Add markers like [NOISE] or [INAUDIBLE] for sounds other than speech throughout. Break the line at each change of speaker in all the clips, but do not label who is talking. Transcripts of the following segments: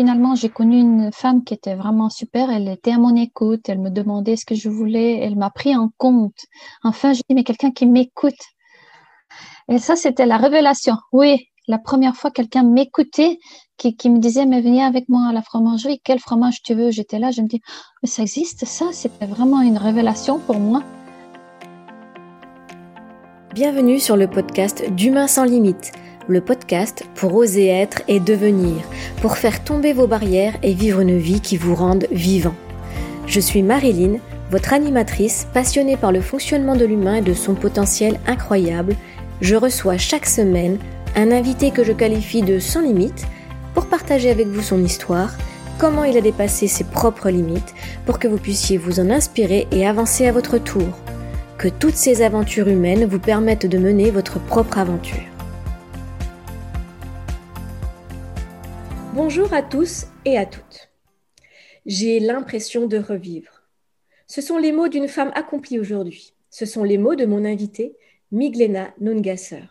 finalement, j'ai connu une femme qui était vraiment super. Elle était à mon écoute. Elle me demandait ce que je voulais. Elle m'a pris en compte. Enfin, je dis, mais quelqu'un qui m'écoute. Et ça, c'était la révélation. Oui, la première fois, quelqu'un m'écoutait, qui, me disait, mais viens avec moi à la fromagerie. Quel fromage tu veux? J'étais là. Je me dis, mais ça existe, ça? C'était vraiment une révélation pour moi.
Bienvenue sur le podcast d'Humain sans limite le podcast pour oser être et devenir, pour faire tomber vos barrières et vivre une vie qui vous rende vivant. Je suis Marilyn, votre animatrice passionnée par le fonctionnement de l'humain et de son potentiel incroyable. Je reçois chaque semaine un invité que je qualifie de sans limite pour partager avec vous son histoire, comment il a dépassé ses propres limites, pour que vous puissiez vous en inspirer et avancer à votre tour. Que toutes ces aventures humaines vous permettent de mener votre propre aventure. Bonjour à tous et à toutes. J'ai l'impression de revivre. Ce sont les mots d'une femme accomplie aujourd'hui. Ce sont les mots de mon invitée, Miglena Nungasser.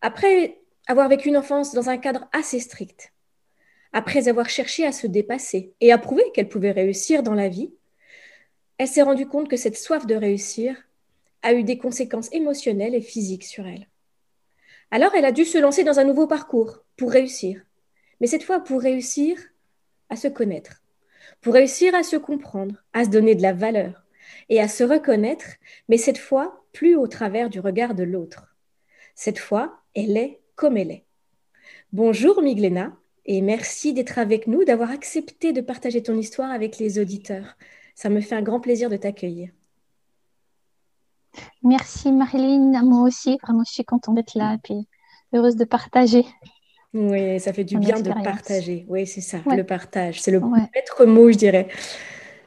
Après avoir vécu une enfance dans un cadre assez strict, après avoir cherché à se dépasser et à prouver qu'elle pouvait réussir dans la vie, elle s'est rendue compte que cette soif de réussir a eu des conséquences émotionnelles et physiques sur elle. Alors elle a dû se lancer dans un nouveau parcours pour réussir mais cette fois pour réussir à se connaître, pour réussir à se comprendre, à se donner de la valeur et à se reconnaître, mais cette fois plus au travers du regard de l'autre. Cette fois, elle est comme elle est. Bonjour Miglena, et merci d'être avec nous, d'avoir accepté de partager ton histoire avec les auditeurs. Ça me fait un grand plaisir de t'accueillir.
Merci Marilyn, moi aussi, vraiment je suis contente d'être là et heureuse de partager.
Oui, ça fait du bien de partager. Oui, c'est ça, le partage. C'est le maître mot, je dirais.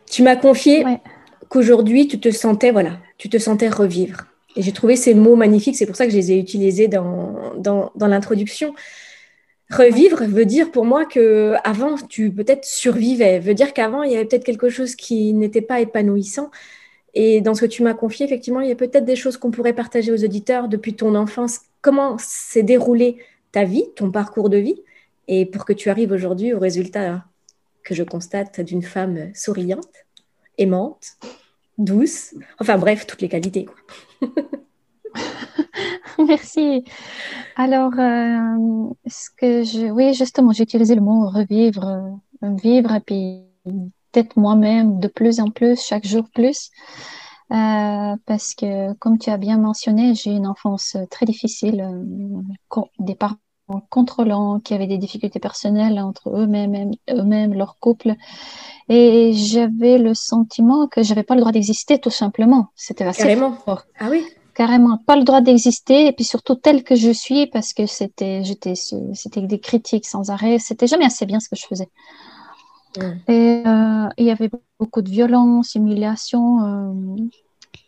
Tu m'as confié qu'aujourd'hui, tu te sentais, voilà, tu te sentais revivre. Et j'ai trouvé ces mots magnifiques, c'est pour ça que je les ai utilisés dans, dans, dans l'introduction. Revivre veut dire pour moi que avant tu peut-être survivais, veut dire qu'avant il y avait peut-être quelque chose qui n'était pas épanouissant. Et dans ce que tu m'as confié, effectivement, il y a peut-être des choses qu'on pourrait partager aux auditeurs depuis ton enfance. Comment s'est déroulé ta vie, ton parcours de vie, et pour que tu arrives aujourd'hui au résultat que je constate d'une femme souriante, aimante, douce, enfin bref, toutes les qualités. [LAUGHS]
Merci. Alors, euh, ce que je, oui, justement, j'ai utilisé le mot revivre, euh, vivre, et puis peut-être moi-même de plus en plus, chaque jour plus. Euh, parce que, comme tu as bien mentionné, j'ai une enfance très difficile, euh, des parents contrôlants qui avaient des difficultés personnelles entre eux-mêmes, eux-mêmes, leur couple, et j'avais le sentiment que j'avais pas le droit d'exister, tout simplement. C'était assez
Carrément. fort. Ah oui.
Carrément, pas le droit d'exister, et puis surtout tel que je suis, parce que c'était, j'étais, c'était des critiques sans arrêt. C'était jamais assez bien ce que je faisais. Et euh, il y avait beaucoup de violence, humiliation. Euh,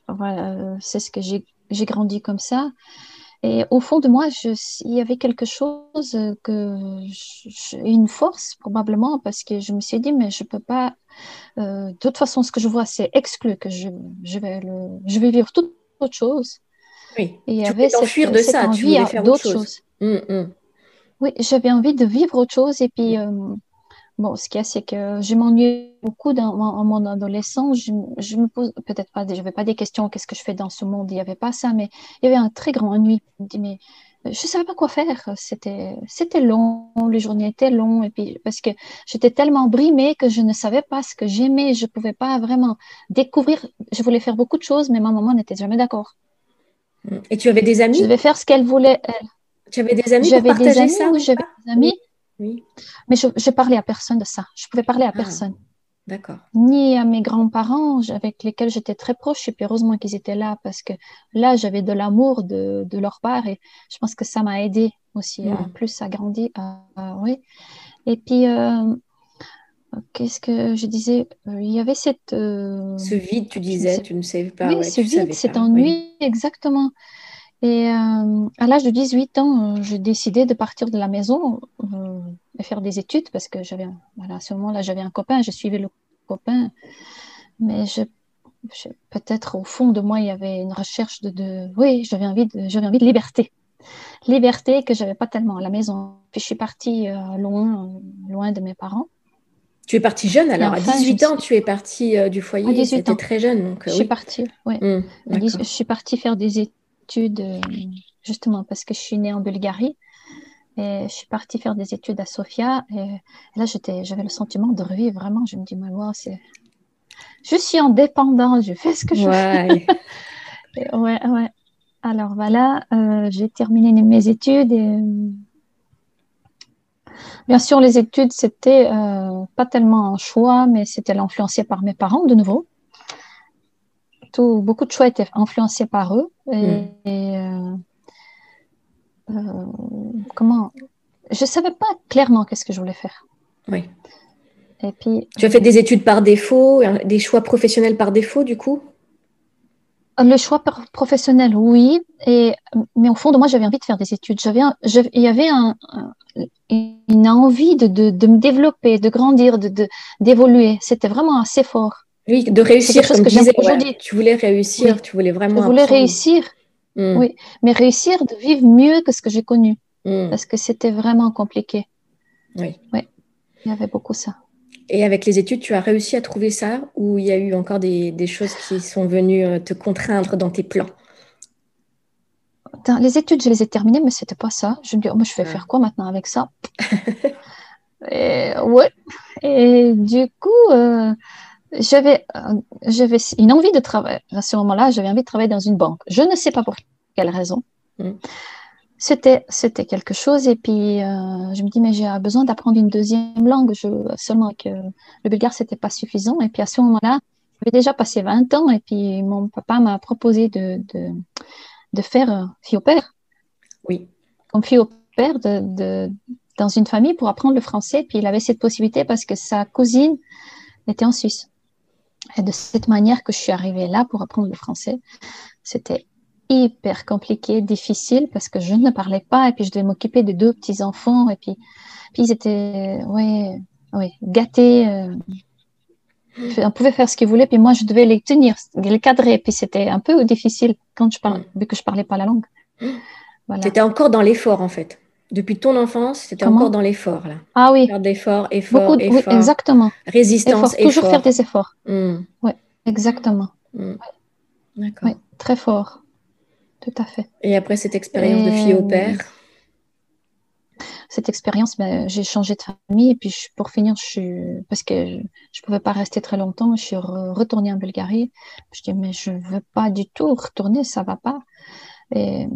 voilà, c'est ce que j'ai grandi comme ça. Et au fond de moi, je, il y avait quelque chose que, une force probablement, parce que je me suis dit, mais je peux pas. Euh, de toute façon, ce que je vois, c'est exclu que je, je vais le, je vais vivre toute autre chose.
Oui. Et il y tu avait t'enfuir de ça, tu voulais faire autre chose. chose. Hum, hum.
Oui, j'avais envie de vivre autre chose et puis. Euh, Bon, ce qu'il y a, c'est que je m'ennuie beaucoup dans, en mon adolescence. Je, je me pose peut-être pas, je n'avais pas des questions, qu'est-ce que je fais dans ce monde? Il n'y avait pas ça, mais il y avait un très grand ennui. Mais je savais pas quoi faire. C'était, c'était long, les journées étaient longues, et puis parce que j'étais tellement brimée que je ne savais pas ce que j'aimais. Je pouvais pas vraiment découvrir. Je voulais faire beaucoup de choses, mais ma maman n'était jamais d'accord.
Et tu avais des amis?
Je devais faire ce qu'elle voulait. Elle.
Tu avais des amis J'avais des
amis
ça,
j'avais des amis. Mais je, je, parlais à personne de ça. Je pouvais parler à ah, personne.
D'accord.
Ni à mes grands-parents avec lesquels j'étais très proche. Et puis heureusement qu'ils étaient là parce que là, j'avais de l'amour de, de, leur part et je pense que ça m'a aidé aussi à mm. plus à grandir. oui. Et puis, euh, qu'est-ce que je disais? Euh, Il y avait cette. Euh,
ce vide, tu disais, tu ne savais pas.
Oui, ce vide, cet ennui, exactement. Et euh, à l'âge de 18 ans, euh, j'ai décidé de partir de la maison euh, et faire des études parce que j'avais, voilà, à ce moment-là, j'avais un copain, je suivais le copain, mais je, peut-être au fond de moi, il y avait une recherche de, de oui, j'avais envie de, j'avais envie de liberté. liberté que j'avais pas tellement à la maison. Puis je suis partie loin, loin de mes parents.
Tu es partie jeune alors, à 18 ans, tu es partie du foyer, tu étais très jeune. Donc,
je suis partie, oui. Mmh, je suis partie faire des études, justement parce que je suis née en Bulgarie. Et je suis partie faire des études à Sofia. Et, là, j'avais le sentiment de revivre vraiment. Je me dis, moi, c'est. Je suis indépendante, je fais ce que je veux. ouais, [LAUGHS] ouais. Alors voilà, euh, j'ai terminé mes études et. Bien sûr, les études, c'était euh, pas tellement un choix, mais c'était influencé par mes parents de nouveau. Tout, beaucoup de choix étaient influencés par eux. Et, hmm. euh, euh, comment Je savais pas clairement qu'est-ce que je voulais faire.
Oui. Et puis. Tu as fait des études par défaut, des choix professionnels par défaut, du coup?
Euh, le choix professionnel, oui, et, mais au fond de moi, j'avais envie de faire des études. J'avais, il y avait un, une envie de, de, me développer, de grandir, de, d'évoluer. C'était vraiment assez fort.
Oui, de réussir. Comme que disais, tu voulais réussir, tu voulais vraiment.
Je voulais réussir. Mm. Oui, mais réussir de vivre mieux que ce que j'ai connu, mm. parce que c'était vraiment compliqué.
Oui.
Oui, il y avait beaucoup ça.
Et avec les études, tu as réussi à trouver ça ou il y a eu encore des, des choses qui sont venues euh, te contraindre dans tes plans?
Les études, je les ai terminées, mais c'était pas ça. Je me dis, oh, moi, je vais faire quoi maintenant avec ça? [LAUGHS] Et, Ouais. Et du coup, euh, j'avais, euh, j'avais une envie de travailler. À ce moment-là, j'avais envie de travailler dans une banque. Je ne sais pas pour quelle raison. Mm. C'était, c'était quelque chose. Et puis, euh, je me dis, mais j'ai besoin d'apprendre une deuxième langue. Je, seulement que le bulgare, c'était pas suffisant. Et puis, à ce moment-là, j'avais déjà passé 20 ans. Et puis, mon papa m'a proposé de, de, de faire fille au père.
Oui.
Comme fille au père de, de, dans une famille pour apprendre le français. Puis, il avait cette possibilité parce que sa cousine était en Suisse. Et de cette manière que je suis arrivée là pour apprendre le français, c'était hyper compliqué, difficile parce que je ne parlais pas et puis je devais m'occuper de deux petits enfants et puis, puis ils étaient ouais, ouais, gâtés. Euh, on pouvait faire ce qu'ils voulaient puis moi je devais les tenir, les cadrer. Puis c'était un peu difficile quand je parlais, vu que je parlais pas la langue.
Voilà. C'était encore dans l'effort en fait. Depuis ton enfance, c'était encore dans l'effort là.
Ah oui.
Faire d'efforts, effort, Beaucoup
Oui, exactement.
Résistance,
effort. Toujours faire des efforts. Hmm. Oui, exactement. Hmm.
D'accord. Oui,
très fort. Tout à fait.
Et après cette expérience de fille au père?
Cette expérience, ben, j'ai changé de famille et puis pour finir, je suis, parce que je ne pouvais pas rester très longtemps, je suis retournée en Bulgarie. Je dis mais je veux pas du tout retourner, ça va pas. Et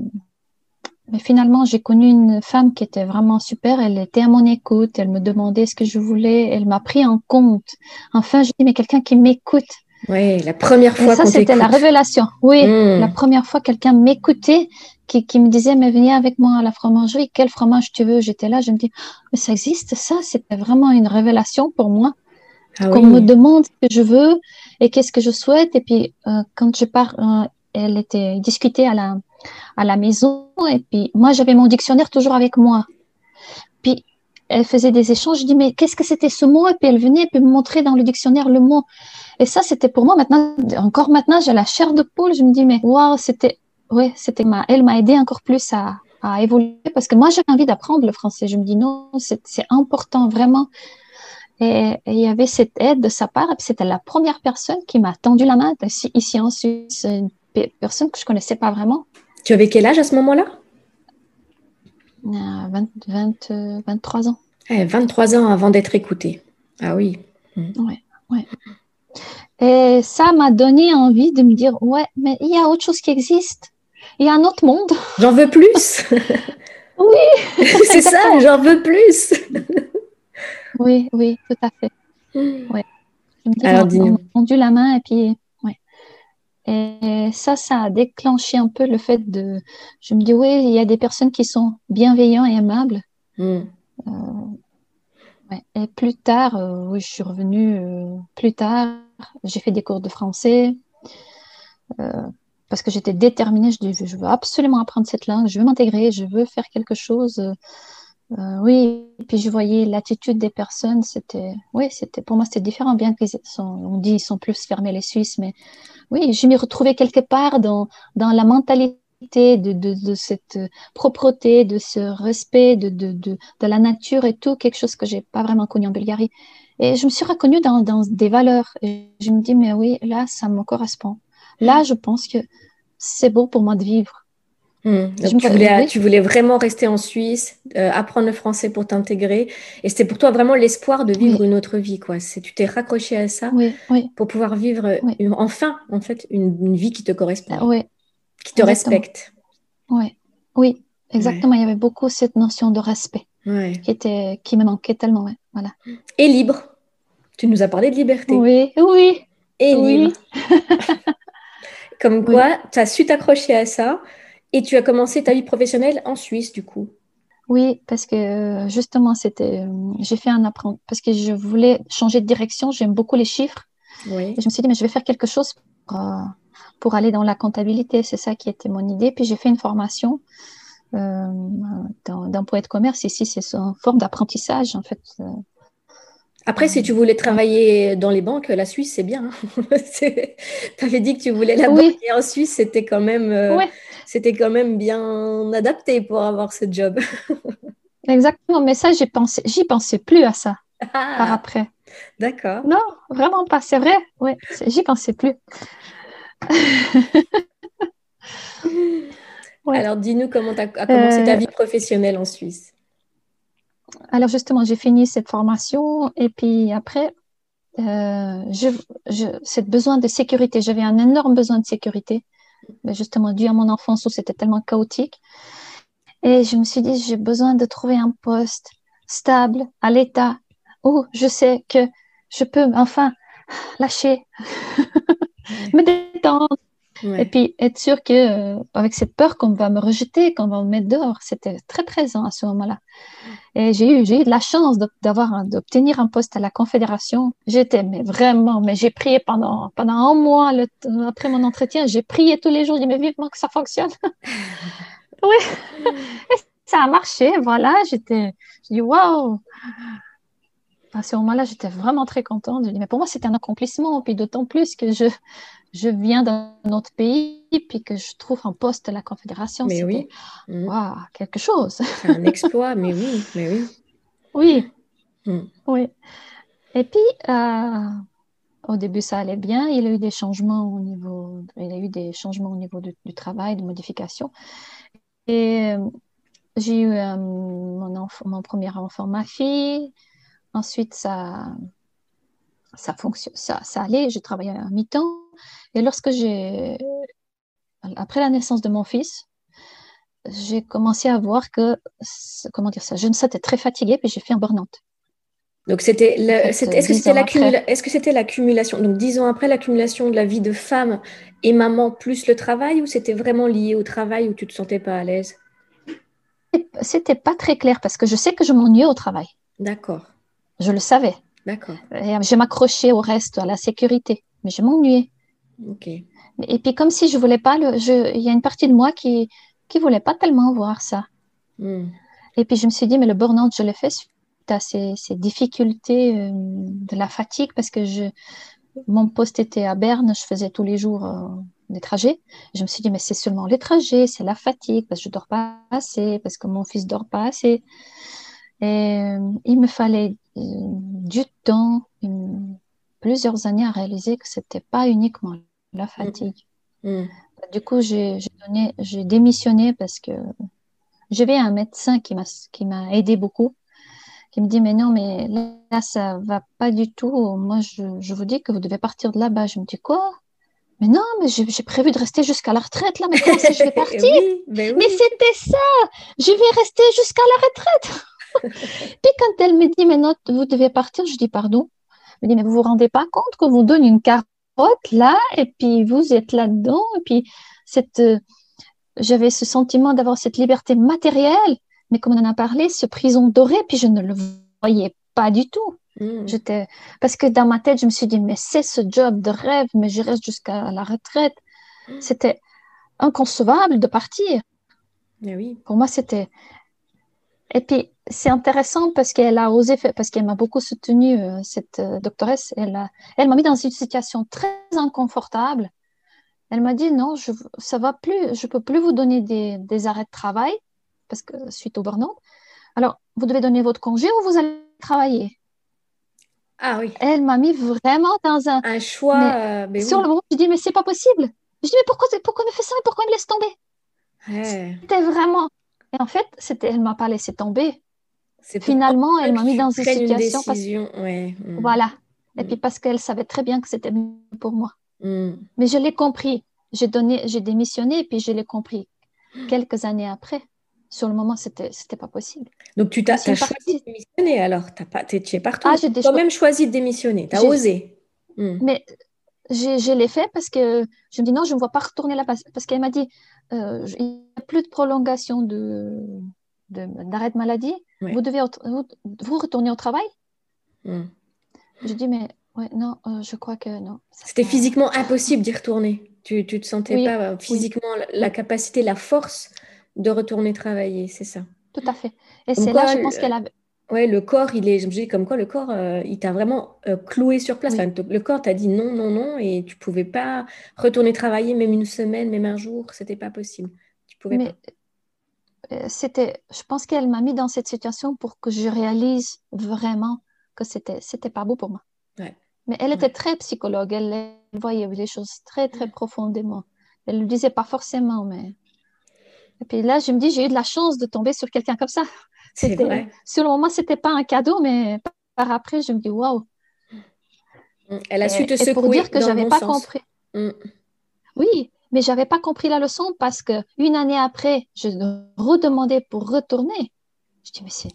mais finalement, j'ai connu une femme qui était vraiment super. Elle était à mon écoute. Elle me demandait ce que je voulais. Elle m'a pris en compte. Enfin, je dis, mais quelqu'un qui m'écoute.
Oui, la première fois.
Et ça, c'était la révélation. Oui, hmm. la première fois, quelqu'un m'écoutait, qui, qui, me disait, mais venez avec moi à la fromagerie. Quel fromage tu veux? J'étais là, je me dis, mais ça existe, ça? C'était vraiment une révélation pour moi. Ah Qu'on me demande ce que je veux et qu'est-ce que je souhaite. Et puis, euh, quand je pars, euh, elle était discutée à la, à la maison. Et puis, moi, j'avais mon dictionnaire toujours avec moi. Puis, elle faisait des échanges. Je dis, mais qu'est-ce que c'était ce mot? Et puis, elle venait et me montrer dans le dictionnaire le mot. Et ça, c'était pour moi maintenant, encore maintenant, j'ai la chair de poule. Je me dis, mais waouh, c'était, ouais, c'était ma, elle m'a aidé encore plus à, à évoluer parce que moi, j'avais envie d'apprendre le français. Je me dis, non, c'est important vraiment. Et il y avait cette aide de sa part. Et puis, c'était la première personne qui m'a tendu la main ici, ici en Suisse, une personne que je connaissais pas vraiment.
Tu avais quel âge à ce moment-là?
20, 20, 23 ans.
23 ans avant d'être écoutée. Ah oui.
Mm. ouais. Et ça m'a donné envie de me dire, ouais, mais il y a autre chose qui existe. Il y a un autre monde. [LAUGHS]
J'en veux plus.
oui. [LAUGHS]
C'est ça, j'en veux plus.
oui, oui, tout à fait. Mm. Ouais. Je me dis, Alors, on, on, on, la main et puis et ça, ça a déclenché un peu le fait de. Je me dis, oui, il y a des personnes qui sont bienveillantes et aimables. Hmm. Euh, ouais. Et plus tard, euh, oui, je suis revenue euh, plus tard. J'ai fait des cours de français parce que j'étais déterminée. Je dis, je veux absolument apprendre cette langue, je veux m'intégrer, je veux faire quelque chose. Oui, et puis je voyais l'attitude des personnes, c'était, oui, c'était pour moi c'était différent, bien qu'ils sont, on dit ils sont plus fermés les Suisses, mais oui, je m'y retrouvais quelque part dans, dans la mentalité de, de, cette propreté, de ce respect de, de, de, la nature et tout, quelque chose que j'ai pas vraiment connu en Bulgarie. Et je me suis reconnue dans, dans des valeurs. Et je me dis, mais oui, là, ça me correspond. Là, je pense que c'est beau pour moi de vivre.
Hmm. tu, voulais, tu, voulais, vraiment rester en Suisse, euh, apprendre le français pour t'intégrer. Et c'était pour toi vraiment l'espoir de vivre une autre vie. Quoi. Tu t'es raccroché à ça pour pouvoir vivre enfin en fait une, vie qui te correspond, qui te respecte.
Oui, oui, exactement. Il y avait beaucoup cette notion de respect qui, était, qui me manquait tellement. Voilà.
Et libre. Tu nous as parlé de liberté.
Oui, oui.
Et libre. [LAUGHS] Comme quoi, tu as su t'accrocher à ça et tu as commencé ta vie professionnelle en Suisse, du coup
Oui, parce que euh, justement, c'était, euh, j'ai fait un apprentissage, parce que je voulais changer de direction. J'aime beaucoup les chiffres. Oui. Et je me suis dit, mais je vais faire quelque chose pour, euh, pour aller dans la comptabilité. C'est ça qui était mon idée. Puis j'ai fait une formation euh, dans, poète commerce. Ici, c'est une forme d'apprentissage, en fait.
Après, si tu voulais travailler dans les banques, la Suisse, c'est bien. Hein. [LAUGHS] tu avais dit que tu voulais la banque et en Suisse, c'était quand même, euh, c'était quand même bien adapté pour avoir ce job. [LAUGHS]
Exactement, mais ça, j'y pensais, j'y pensais plus à ça ah. par après.
D'accord.
Non, vraiment pas, c'est vrai. Oui, j'y pensais plus. [LAUGHS]
Alors, dis-nous comment tu as commencé ta euh, vie professionnelle en Suisse
alors justement, j'ai fini cette formation et puis après, euh, je, je, besoin de sécurité, j'avais un énorme besoin de sécurité, mais justement dû à mon enfance où c'était tellement chaotique. Et je me suis dit, j'ai besoin de trouver un poste stable, à l'état, où je sais que je peux enfin lâcher, [LAUGHS] me détendre, et puis être sûr que, euh, avec cette peur qu'on va me rejeter, qu'on va me mettre dehors, c'était très présent à ce moment-là. Et j'ai eu, j'ai eu de la chance d'avoir, d'obtenir un poste à la Confédération. J'étais, mais vraiment, mais j'ai prié pendant, pendant un mois le, après mon entretien. J'ai prié tous les jours. J'ai dit, mais vivement que ça fonctionne. [LAUGHS] oui. Et ça a marché. Voilà. J'étais, j'ai dit, waouh. À ce moment-là, j'étais vraiment très contente. mais pour moi, c'était un accomplissement. Puis d'autant plus que je, je viens d'un autre pays, puis que je trouve un poste à la Confédération.
Mais oui.
Mm. quelque chose. [LAUGHS]
C'est un exploit, mais oui, mais oui.
Oui. Mm. Oui. Et puis, euh, au début, ça allait bien. Il y a eu des changements au niveau, il y a eu des changements au niveau du, travail, de modifications. Et euh, j'ai eu euh, mon, mon premier enfant, ma fille. Ensuite, ça, ça, fonctionne, ça, ça allait. Je travaillais à mi-temps. Et lorsque j'ai, après la naissance de mon fils, j'ai commencé à voir que, comment dire ça, je ne était très fatiguée, puis j'ai fait un burn-out.
Donc, c'était est-ce que c'était est-ce que c'était l'accumulation, donc dix ans après l'accumulation de la vie de femme et maman plus le travail, ou c'était vraiment lié au travail où tu te sentais pas à l'aise?
C'était pas très clair parce que je sais que je m'ennuyais au travail.
D'accord.
Je le savais.
D'accord.
Je m'accrochais au reste, à la sécurité, mais je m'ennuyais. Et puis comme si je voulais pas le, il y a une partie de moi qui qui voulait pas tellement voir ça. Hmm. Et puis je me suis dit mais le burn-out je l'ai fait suite à ces, ces difficultés euh, de la fatigue parce que je mon poste était à Berne, je faisais tous les jours euh, des trajets. Je me suis dit mais c'est seulement les trajets, c'est la fatigue parce que je dors pas assez, parce que mon fils dort pas assez. Et euh, il me fallait du temps, plusieurs années à réaliser que c'était pas uniquement la fatigue. Mm. Mm. Du coup, j'ai démissionné parce que j'avais un médecin qui m'a aidé beaucoup, qui me dit mais non mais là, ça va pas du tout. Moi je, je, vous dis que vous devez partir de là-bas. Je me dis quoi? Mais non, mais j'ai prévu de rester jusqu'à la retraite là. Mais comment je vais [LAUGHS] partir? Mais c'était ça. Je vais rester jusqu'à la retraite. [LAUGHS] Puis quand elle me dit mais non, vous devez partir, je dis pardon. Me dit mais vous vous rendez pas compte qu'on vous donne une carte là, et puis vous êtes là-dedans, et puis cette, euh, j'avais ce sentiment d'avoir cette liberté matérielle, mais comme on en a parlé, ce prison doré, puis je ne le voyais pas du tout. Mm. J'étais, parce que dans ma tête, je me suis dit, mais c'est ce job de rêve, mais je reste jusqu'à la retraite. Mm. C'était inconcevable de partir.
Mais oui.
Pour moi, c'était. Et puis, c'est intéressant parce qu'elle a osé, faire, parce qu'elle m'a beaucoup soutenue, euh, cette euh, doctoresse. Elle, elle m'a mis dans une situation très inconfortable. Elle m'a dit non, je, ça va plus, je peux plus vous donner des, des arrêts de travail parce que suite au burn-out. Alors, vous devez donner votre congé ou vous allez travailler?
Ah oui.
Elle m'a mis vraiment dans un.
Un choix.
Mais
euh, mais
sur
oui.
le moment, je dis mais c'est pas possible. Je dis mais pourquoi, pourquoi elle me fait ça et pourquoi elle me laisse tomber?
Ouais.
C'était vraiment. Et en fait, c'était, elle m'a pas laissé tomber. Finalement, elle m'a mis dans une situation parce
décision. Ouais. mm,
voilà. Et
Mm.
puis parce qu'elle savait très bien que c'était mieux pour moi.
mm.
Mais je l'ai compris. J'ai donné, j'ai démissionné et puis je l'ai compris [GASPS] quelques années après. Sur le moment, c'était, c'était pas possible.
Donc, tu t'as t'as choisi de démissionner alors? T'as pas, t'es, tu es partout.
Ah, j'ai des
Tu as
choix.
même choisi de démissionner. Tu as
J'ai-
osé.
Mais j'ai- je l'ai fait parce que je me dis non, je ne me vois pas retourner là-bas. Parce qu'elle m'a dit, euh, je- il n'y a plus de prolongation de, d'arrêt de maladie. Vous devez vous, vous retourner au travail?
Mm.
Je dis, mais ouais, non, euh, je crois que non.
C'était physiquement impossible d'y retourner. Tu ne te sentais
Oui,
pas euh, physiquement la, la capacité, la force de retourner travailler, c'est ça.
Tout à fait. Et c'est là, je pense
le-
qu'elle avait.
Ouais, le corps, il est, je me dis comme quoi le corps, euh, il t'a vraiment euh, cloué sur place.
Oui.
Enfin, te- le corps t'a dit non, non, non, et tu pouvais pas retourner travailler même une semaine, même un jour, c'était pas possible. Tu pouvais
Mais euh, c'était, je pense qu'elle m'a mis dans cette situation pour que je réalise vraiment que c'était, c'était pas beau pour moi.
Ouais.
Mais elle était très psychologue, elle, elle voyait les choses très, très profondément. Elle le disait pas forcément, mais. Et puis là, je me dis, j'ai eu de la chance de tomber sur quelqu'un comme ça.
Vrai.
Sur le moment, c'était pas un cadeau, mais par après, je me dis, waouh.
Elle a
Et,
su te
et pour
secouer
dire que j'avais
bon
pas
sens.
compris.
Mm.
Oui, mais j'avais pas compris la leçon parce que une année après, je redemandais pour retourner. Je dis, mais c'est.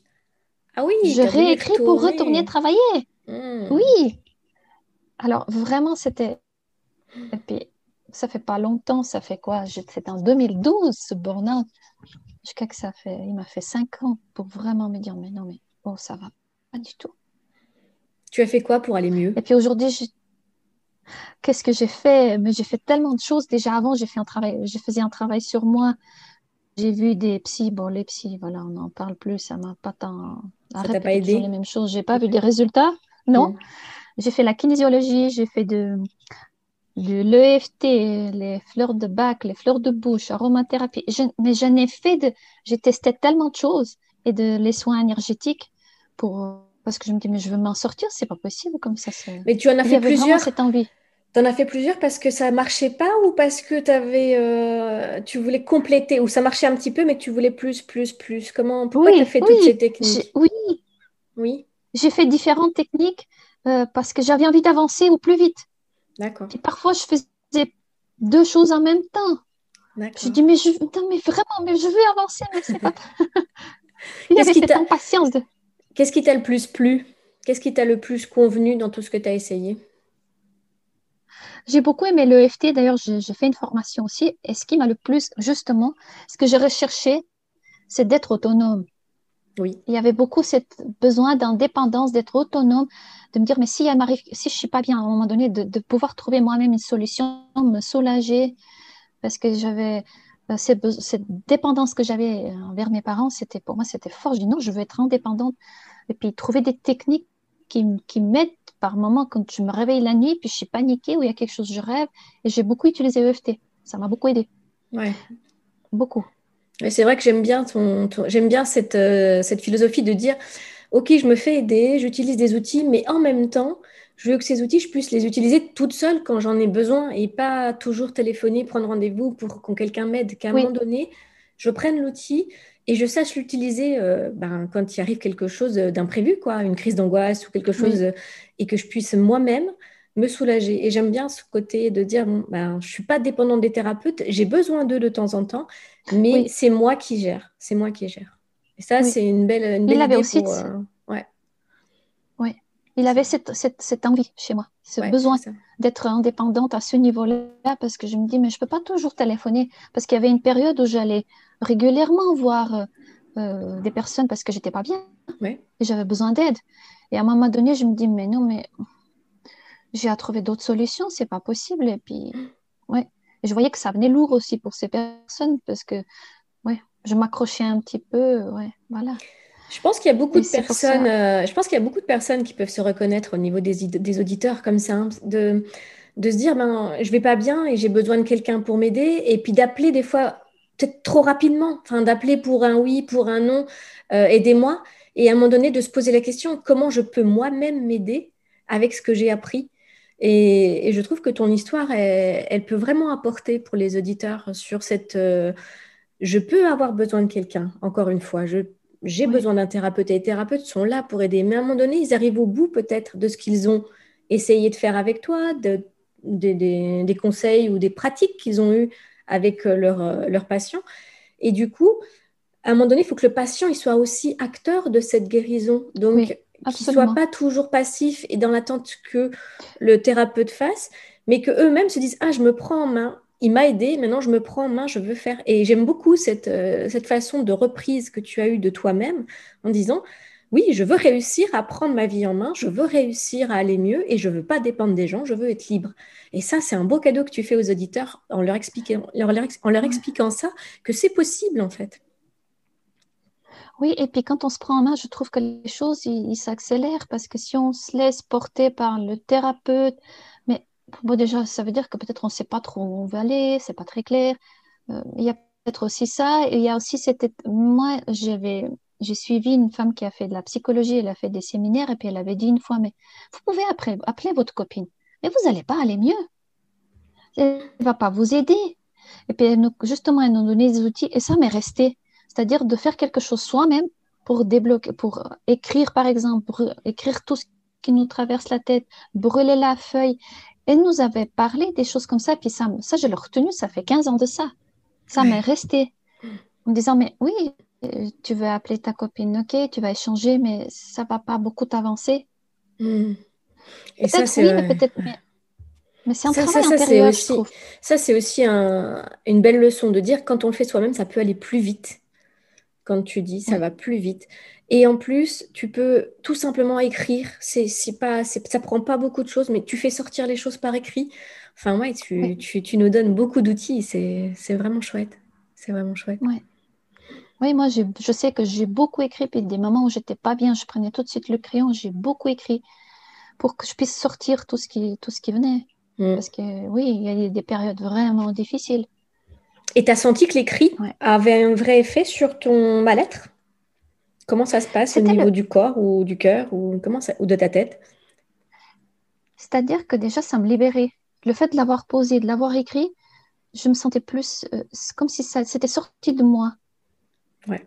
Ah oui,
Je réécris pour retourner travailler.
Mm.
Oui. Alors, vraiment, c'était. Et puis, ça fait pas longtemps, ça fait quoi? C'était en 2012, ce burn-out. Jusqu'à que ça fait. Il m'a fait cinq ans pour vraiment me dire, mais non, mais bon, ça va pas du tout.
Tu as fait quoi pour aller mieux?
Et puis aujourd'hui, je- qu'est-ce que j'ai fait? Mais j'ai fait tellement de choses. Déjà avant, j'ai fait un travail, je faisais un travail sur moi. J'ai vu des psys. Bon, les psys, voilà, on n'en parle plus. Ça m'a pas tant.
Ça t'a pas aidé?
les mêmes choses. J'ai pas vu des résultats. Non.
Mm.
J'ai fait la kinésiologie, j'ai fait de, l'EFT, les fleurs de bac, les fleurs de bouche, aromathérapie. Je- mais j'en ai fait de, j'ai testé tellement de choses et de les soins énergétiques pour, parce que je me dis, mais je veux m'en sortir, c'est pas possible comme ça.
Mais tu en as
Il y
fait
avait
plusieurs?
cette envie.
T'en as fait plusieurs parce que ça marchait pas ou parce que t'avais, euh, tu voulais compléter ou ça marchait un petit peu mais que tu voulais plus, plus, plus? Comment, pourquoi
Oui,
t'as fait
oui,
toutes ces techniques?
oui,
Oui,
j'ai fait différentes techniques euh, parce que j'avais envie d'avancer au plus vite.
D'accord,
Et parfois, je faisais deux choses en même temps. Je dis, mais, je, non, mais vraiment, mais je veux avancer, mais c'est pas. [LAUGHS] Il y
Qu'est-ce
avait cette impatience de.
Qu'est-ce qui t'a le plus plu? Qu'est-ce qui t'a le plus convenu dans tout ce que tu as essayé?
J'ai beaucoup aimé l'EFT. D'ailleurs, j'ai j'ai fait une formation aussi. Et ce qui m'a le plus, justement, ce que j'ai recherché, c'est d'être autonome.
Oui,
Il y avait beaucoup ce besoin d'indépendance, d'être autonome, de me dire, mais si elle si je suis pas bien à un moment donné, de, de pouvoir trouver moi-même une solution, me soulager, parce que j'avais euh, cette, dépendance que j'avais envers mes parents, c'était pour moi, c'était fort. Je dis non, je veux être indépendante. Et puis trouver des techniques qui, qui m'aident par moment quand je me réveille la nuit, puis je suis paniquée ou il y a quelque chose, je rêve. Et j'ai beaucoup utilisé EFT. Ça m'a beaucoup aidé.
ouais.
Beaucoup.
Mais c'est vrai que j'aime bien ton, ton- j'aime bien cette, euh, cette philosophie de dire, OK, je me fais aider, j'utilise des outils, mais en même temps, je veux que ces outils, je puisse les utiliser toute seule quand j'en ai besoin et pas toujours téléphoner, prendre rendez-vous pour que quelqu'un m'aide. Qu'à un
Oui.
moment donné, je prenne l'outil et je sache l'utiliser euh, ben, quand il arrive quelque chose d'imprévu, quoi, une crise d'angoisse ou quelque chose, euh, et que je puisse moi-même me soulager. Et j'aime bien ce côté de dire, bon, ben, je ne suis pas dépendante des thérapeutes, j'ai besoin d'eux de temps en temps, mais
Oui.
c'est moi qui gère. C'est moi qui gère. Et ça,
Oui.
c'est une belle, une
Il
belle
avait
idée
aussi
pour, euh, ouais,
Il avait cette, cette, cette envie chez moi, ce
ouais,
besoin d'être indépendante à ce niveau-là, parce que je me dis, mais je peux pas toujours téléphoner, parce qu'il y avait une période où j'allais régulièrement voir euh, euh, des personnes parce que j'étais pas bien
Ouais.
et j'avais besoin d'aide. Et à un moment donné, je me dis, mais non, mais j'ai à trouver d'autres solutions, c'est pas possible. Et puis, ouais. Et je voyais que ça venait lourd aussi pour ces personnes, parce que, ouais, je m'accrochais un petit peu, ouais, voilà.
Je pense qu'il y a beaucoup
Et
de personnes, euh, je pense qu'il y a beaucoup de personnes qui peuvent se reconnaître au niveau des, des auditeurs comme ça, hein, de, de se dire, ben, je vais pas bien et j'ai besoin de quelqu'un pour m'aider, et puis d'appeler des fois peut-être trop rapidement, enfin, d'appeler pour un oui, pour un non, euh, aidez-moi, et à un moment donné de se poser la question, comment je peux moi-même m'aider avec ce que j'ai appris? Et, je trouve que ton histoire, elle, peut vraiment apporter pour les auditeurs sur cette... Euh, je peux avoir besoin de quelqu'un, encore une fois. j'ai besoin d'un thérapeute et les thérapeutes sont là pour aider. Mais à un moment donné, ils arrivent au bout peut-être de ce qu'ils ont essayé de faire avec toi, de, des conseils ou des pratiques qu'ils ont eues avec euh, leurs euh, leur patients. Et du coup, à un moment donné, il faut que le patient il soit aussi acteur de cette guérison. Donc, qu'ils ne soient pas toujours passifs et dans l'attente que le thérapeute fasse, mais qu'eux-mêmes se disent Ah, je me prends en main, il m'a aidé, maintenant je me prends en main, je veux faire. Et j'aime beaucoup cette, euh, cette façon de reprise que tu as eue de toi-même en disant Oui, je veux réussir à prendre ma vie en main, je veux réussir à aller mieux et je ne veux pas dépendre des gens, je veux être libre. Et ça, c'est un beau cadeau que tu fais aux auditeurs en leur expliquant, en leur expliquant ça, que c'est possible en fait.
Oui, et puis quand on se prend en main, je trouve que les choses, ils s'accélèrent parce que si on se laisse porter par le thérapeute, mais déjà, ça veut dire que peut-être on ne sait pas trop où on veut aller, c'est pas très clair. Euh, il y a peut-être aussi ça, il y a aussi cette... Moi, j'avais... J'ai suivi une femme qui a fait de la psychologie, elle a fait des séminaires, et puis elle avait dit une fois, mais vous pouvez après appeler votre copine, mais vous n'allez pas aller mieux. Elle ne va pas vous aider. Et puis, justement, elle nous donnait des outils, et ça m'est resté c'est-à-dire de faire quelque chose soi-même pour débloquer, pour écrire par exemple, pour écrire tout ce qui nous traverse la tête, brûler la feuille. Elle nous avait parlé des choses comme ça, puis ça, ça je l'ai retenu, ça fait 15 ans de ça. Ça m'est resté en disant, mais oui, tu veux appeler ta copine, ok, tu vas échanger, mais ça va pas beaucoup t'avancer.
Hmm. Et ça, c'est oui,
mais peut-être. Mais, c'est un ça, travail ça, aussi,
Ça, c'est aussi une belle leçon de dire quand on le fait soi-même, ça peut aller plus vite quand tu dis, ça va plus vite. Et en plus, tu peux tout simplement écrire. C'est, pas, ça prend pas beaucoup de choses, mais tu fais sortir les choses par écrit. Enfin, ouais, tu, Tu, nous donnes beaucoup d'outils. C'est, vraiment chouette. C'est vraiment chouette.
Ouais. Oui, moi, je sais que j'ai beaucoup écrit. Puis des moments où j'étais pas bien, je prenais tout de suite le crayon. J'ai beaucoup écrit pour que je puisse sortir tout ce qui, tout ce qui venait. Mm. Parce que oui, il y a des périodes vraiment difficiles.
Et tu as senti que l'écrit avait un vrai effet sur ton mal-être? Comment ça se passe au niveau du corps ou du cœur ou, comment ou de ta tête?
C'est-à-dire que déjà, ça me libérait. Le fait de l'avoir posé, de l'avoir écrit, je me sentais plus euh, comme si ça c'était sorti de moi.
Ouais.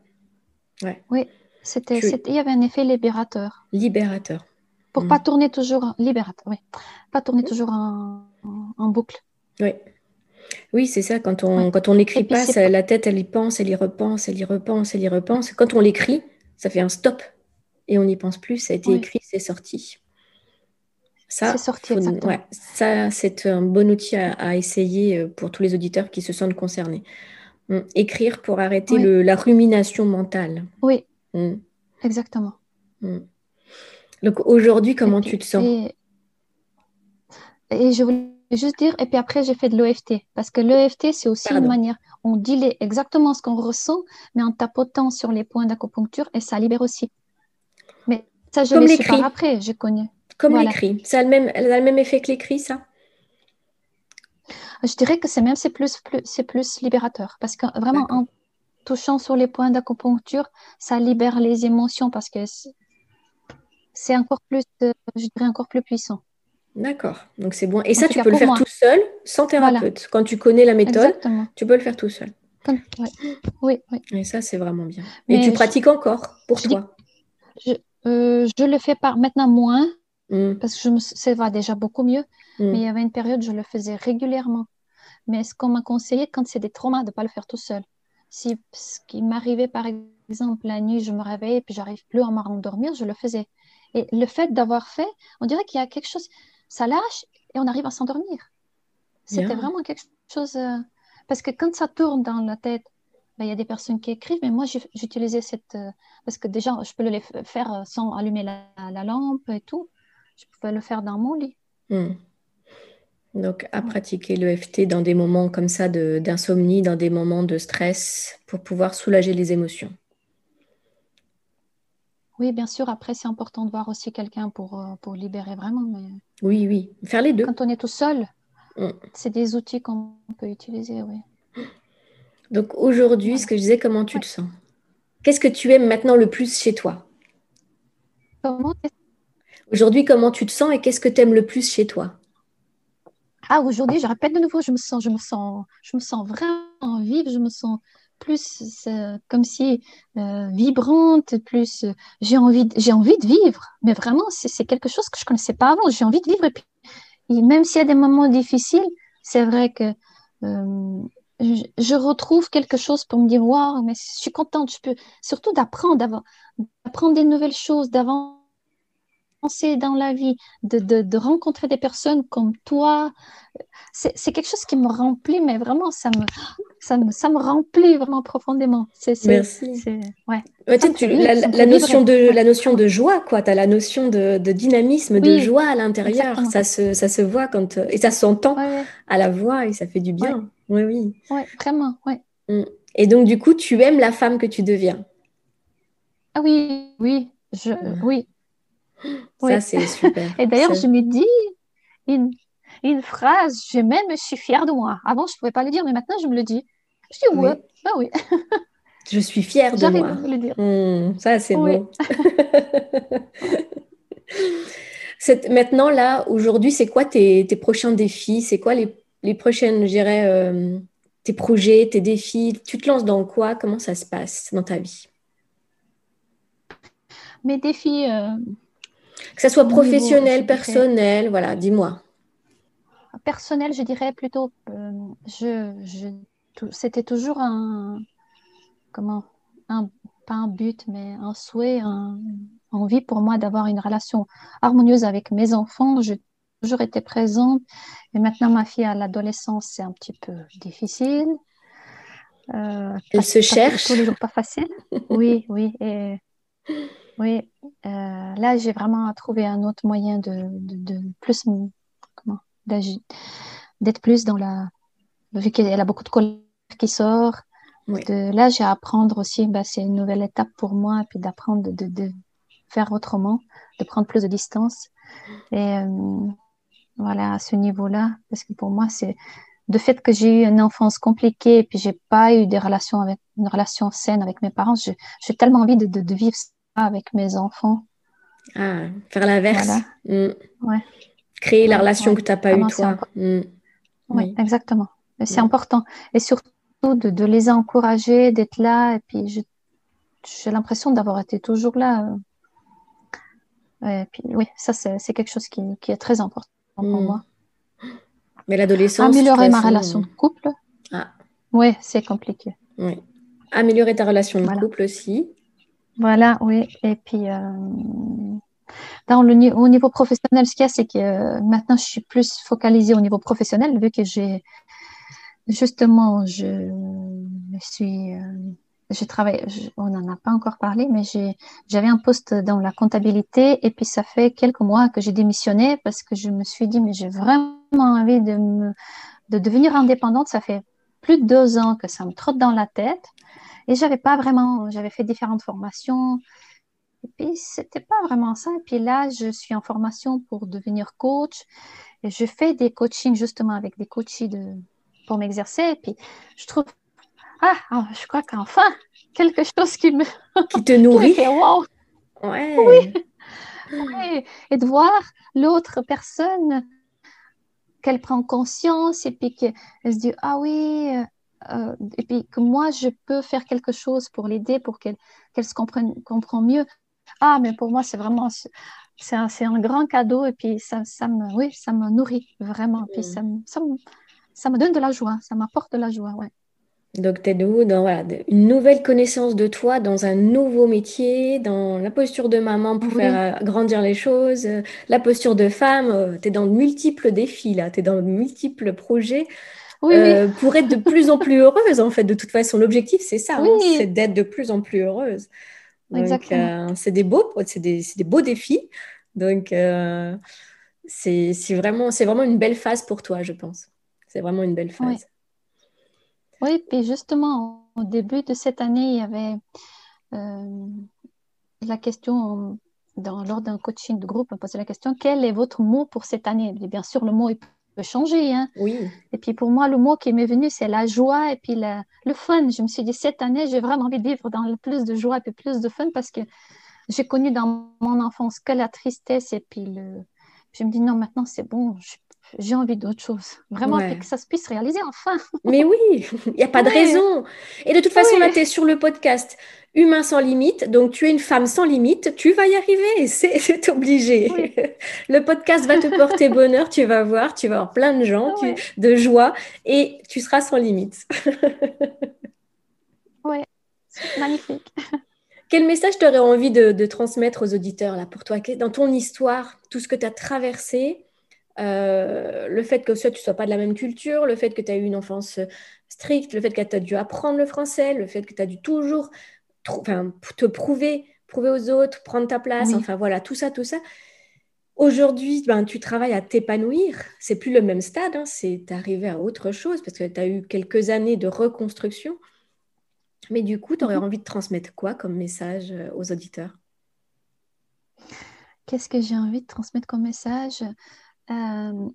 ouais.
Oui, c'était, il y avait un effet libérateur.
Libérateur.
Pour ne pas mm. tourner toujours libérateur, oui. Pas tourner toujours en, en boucle.
Oui. Oui, c'est ça. Quand on quand on n'écrit pas, la tête, elle y pense, elle y repense, elle y repense, elle y repense. Quand on l'écrit, ça fait un stop et on n'y pense plus. Ça a été écrit, c'est sorti.
Ça, c'est sorti,
ça, c'est un bon outil à, essayer euh, pour tous les auditeurs qui se sentent concernés. Hum, écrire pour arrêter le, la rumination mentale.
Oui, hum. exactement.
Hum. Donc aujourd'hui, comment tu te sens?
et, et je voulais juste dire, et puis après, j'ai fait de l'EFT. Parce que l'EFT, c'est aussi une manière, on dit exactement ce qu'on ressent, mais en tapotant sur les points d'acupuncture, et ça libère aussi. Mais ça, je l'ai par après, j'ai connu.
Comme l'écrit. Ça a le, même, le même effet que l'écrit, ça?
Je dirais que c'est même c'est plus, plus c'est plus libérateur. Parce que vraiment, en touchant sur les points d'acupuncture, ça libère les émotions parce que c'est encore plus, euh, je dirais, encore plus puissant.
D'accord, donc c'est bon. Et ça, tu peux le faire tout seul, sans thérapeute. Quand tu connais la méthode, tu peux le faire tout seul.
Oui, oui.
Et ça, c'est vraiment bien. Mais Et tu pratiques encore pour toi?
Euh, je, le fais par maintenant moins, mmh. parce que je me, ça va déjà beaucoup mieux. Mmh. Mais il y avait une période, je le faisais régulièrement. Mais ce qu'on m'a conseillé, quand c'est des traumas, de ne pas le faire tout seul. Si ce qui m'arrivait, par exemple, la nuit, je me réveillais et puis j'arrive plus à m'endormir, je le faisais. Et le fait d'avoir fait, on dirait qu'il y a quelque chose ça lâche et on arrive à s'endormir. C'était vraiment quelque chose. Euh, parce que quand ça tourne dans la tête, ben, il y a des personnes qui écrivent, mais moi j'utilisais cette. Euh, parce que déjà, je peux le faire sans allumer la, lampe et tout. Je pouvais le faire dans mon lit.
Hmm. Donc, à pratiquer l'EFT dans des moments comme ça d'insomnie, dans des moments de stress, pour pouvoir soulager les émotions.
Oui, bien sûr. Après, c'est important de voir aussi quelqu'un pour, pour libérer vraiment. Mais...
Oui, oui, faire les deux.
Quand on est tout seul, Mm. C'est des outils qu'on peut utiliser, oui.
Donc aujourd'hui, ce que je disais, comment tu te sens? Qu'est-ce que tu aimes maintenant le plus chez toi?
Comment
Aujourd'hui, comment tu te sens et qu'est-ce que tu aimes le plus chez toi?
Ah, aujourd'hui, je répète de nouveau, je me sens, je me sens, je me sens vraiment vive, je me sens plus euh, comme si euh, vibrante, plus euh, j'ai envie, j'ai envie de vivre. Mais vraiment, c'est quelque chose que je connaissais pas avant. J'ai envie de vivre et puis même s'il y a des moments difficiles, c'est vrai que je, retrouve quelque chose pour me dire waouh, mais je suis contente. Je peux surtout d'apprendre, d'apprendre des nouvelles choses, d'avancer dans la vie, de, de, de, rencontrer des personnes comme toi. C'est quelque chose qui me remplit, mais vraiment, ça me, ça me, ça me remplit vraiment profondément.
C'est, Merci. Ouais. la, notion de, la notion de joie, quoi. Tu as la notion de, de dynamisme, de joie à l'intérieur. Ça se, ça se voit quand, et ça s'entend à la voix et ça fait du bien. Oui, oui.
Oui, vraiment, ouais.
Mm. Et donc, du coup, tu aimes la femme que tu deviens?
Ah oui, oui, je, mm. oui.
Ça, c'est super. [LAUGHS]
Et d'ailleurs, je me dis une, une phrase, je même je suis fière de moi. Avant, je ne pouvais pas le dire, mais maintenant, je me le dis. Je dis, ouais, oui. bah oui. [LAUGHS]
je suis fière de moi. À
le dire.
Mm, ça, c'est beau. [LAUGHS] maintenant, là, aujourd'hui, c'est quoi tes, tes prochains défis? C'est quoi les les prochaines, je dirais, euh, tes projets, tes défis? Tu te lances dans quoi? Comment ça se passe dans ta vie?
Mes défis. Euh,
que ce soit professionnel, personnel, voilà, dis-moi.
Personnel, je dirais plutôt, euh, je, c'était toujours un, comment, un, pas un but, mais un souhait, un, envie pour moi d'avoir une relation harmonieuse avec mes enfants. Je toujours été présente. Et maintenant, ma fille à l'adolescence, c'est un petit peu difficile.
Euh, Elle se cherche.
Tous les jours pas facile. [LAUGHS] oui, oui. Et, oui. Euh, là, j'ai vraiment trouvé un autre moyen de, de, plus comment d'être plus dans la vu qu'elle a beaucoup de colère qui sort. De, là, j'ai à apprendre aussi. Bah, c'est une nouvelle étape pour moi, et puis d'apprendre de, de, faire autrement, de prendre plus de distance. Et euh, voilà, à ce niveau-là, parce que pour moi, c'est de fait que j'ai eu une enfance compliquée et puis j'ai pas eu des relations avec une relation saine avec mes parents. J'ai tellement envie de, de, vivre ça avec mes enfants.
Ah, faire l'inverse. Mm. Ouais. Créer la relation que tu n'as pas eu toi.
Mm. Oui, exactement. C'est important. Et surtout de, de les encourager, d'être là. Et puis j'ai l'impression d'avoir été toujours là. Et puis oui, ça c'est quelque chose qui, qui est très important pour hmm. moi.
Mais l'adolescence.
Améliorer ma relation de couple. Ah. Oui, c'est compliqué.
Oui. Améliorer ta relation de couple aussi.
Voilà, oui. Et puis, euh, dans le, au niveau professionnel, ce qu'il y a, c'est que euh, maintenant, je suis plus focalisée au niveau professionnel, vu que j'ai justement, je, suis. Euh, je travaille, on n'en a pas encore parlé, mais j'avais un poste dans la comptabilité et puis ça fait quelques mois que j'ai démissionné parce que je me suis dit, mais j'ai vraiment envie de, de devenir indépendante. Ça fait plus de deux ans que ça me trotte dans la tête et j'avais pas vraiment, j'avais fait différentes formations et puis c'était pas vraiment ça. Et puis là, je suis en formation pour devenir coach et je fais des coachings justement avec des coachs de, pour m'exercer. Et puis je trouve ah, je crois qu'enfin, quelque chose qui me...
Qui te nourrit. [LAUGHS]
ouais. Oui. Et de voir l'autre personne, qu'elle prend conscience et puis qu'elle se dit, ah oui, euh, et puis que moi, je peux faire quelque chose pour l'aider, pour qu'elle se comprenne, comprend mieux. Ah, mais pour moi, c'est vraiment, c'est un, un, grand cadeau et puis ça, ça, me, oui, ça me nourrit vraiment. Puis mm. ça, ça, me, ça me donne de la joie, ça m'apporte de la joie, ouais.
Donc, tu dans voilà, une nouvelle connaissance de toi, dans un nouveau métier, dans la posture de maman pour faire euh, grandir les choses, euh, la posture de femme. Euh, tu es dans de multiples défis, là. Tu es dans de multiples projets pour être de plus en plus heureuse, en fait. De toute façon, l'objectif, c'est ça, hein, c'est d'être de plus en plus heureuse. Exactement. c'est des, beaux, des, des, beaux défis. Donc, c'est vraiment, vraiment une belle phase pour toi, je pense. C'est vraiment une belle phase.
Oui, puis justement, au début de cette année, il y avait euh, la question, dans, lors d'un coaching de groupe, on posait la question, quel est votre mot pour cette année? Bien sûr, le mot est changer. Hein.
Oui.
Et puis pour moi, le mot qui m'est venu, c'est la joie et puis le fun. Je me suis dit, cette année, j'ai vraiment envie de vivre dans le plus de joie et puis plus de fun parce que j'ai connu dans mon enfance que la tristesse et puis le... je me dis, non, maintenant c'est bon, j'ai envie d'autre chose. Vraiment, que ça se puisse réaliser enfin. [LAUGHS]
Mais oui, il n'y a pas de raison. Et de toute façon, là, tu es sur le podcast Humain sans limite. Donc, tu es une femme sans limite. Tu vas y arriver. [LAUGHS] C'est obligé. [LAUGHS] Le podcast va te porter bonheur. Tu vas voir. Tu vas avoir plein de gens, de joie. Et tu seras sans limite.
oui, magnifique.
Quel message tu aurais envie de, de, transmettre aux auditeurs là pour toi? Dans ton histoire, tout ce que tu as traversé, euh, le fait que soit tu ne sois pas de la même culture, le fait que tu as eu une enfance euh, stricte, le fait que tu as dû apprendre le français, le fait que tu as dû toujours te prouver, prouver aux autres, prendre ta place, enfin voilà, tout ça, tout ça. Aujourd'hui, ben, tu travailles à t'épanouir. C'est plus le même stade, hein, c'est arrivé à autre chose parce que tu as eu quelques années de reconstruction. Mais du coup, tu aurais mhm. envie de transmettre quoi comme message euh, aux auditeurs?
Qu'est-ce que j'ai envie de transmettre comme message? Euh,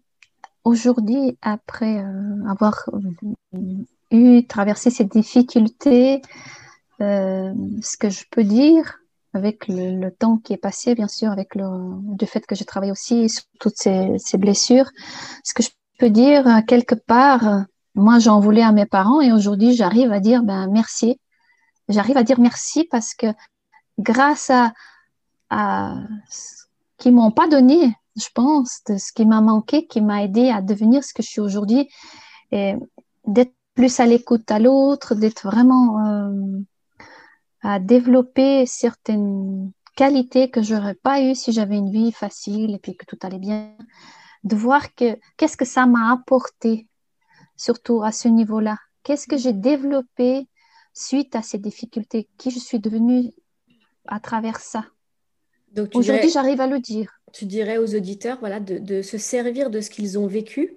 aujourd'hui, après euh, avoir eu traversé ces difficultés, euh, ce que je peux dire avec le, temps qui est passé, bien sûr, avec le du fait que je travaille aussi sur toutes ces, blessures, ce que je peux dire quelque part, moi j'en voulais à mes parents et aujourd'hui j'arrive à dire ben merci. J'arrive à dire merci parce que grâce à, ce qu'ils m'ont pas donné, je pense, de ce qui m'a manqué, qui m'a aidé à devenir ce que je suis aujourd'hui, d'être plus à l'écoute à l'autre, d'être vraiment euh, à développer certaines qualités que j'aurais pas eues si j'avais une vie facile et puis que tout allait bien, de voir que qu'est-ce que ça m'a apporté, surtout à ce niveau-là, qu'est-ce que j'ai développé suite à ces difficultés, qui je suis devenue à travers ça? Aujourd'hui, j'arrive à le dire
tu dirais aux auditeurs voilà, de, se servir de ce qu'ils ont vécu,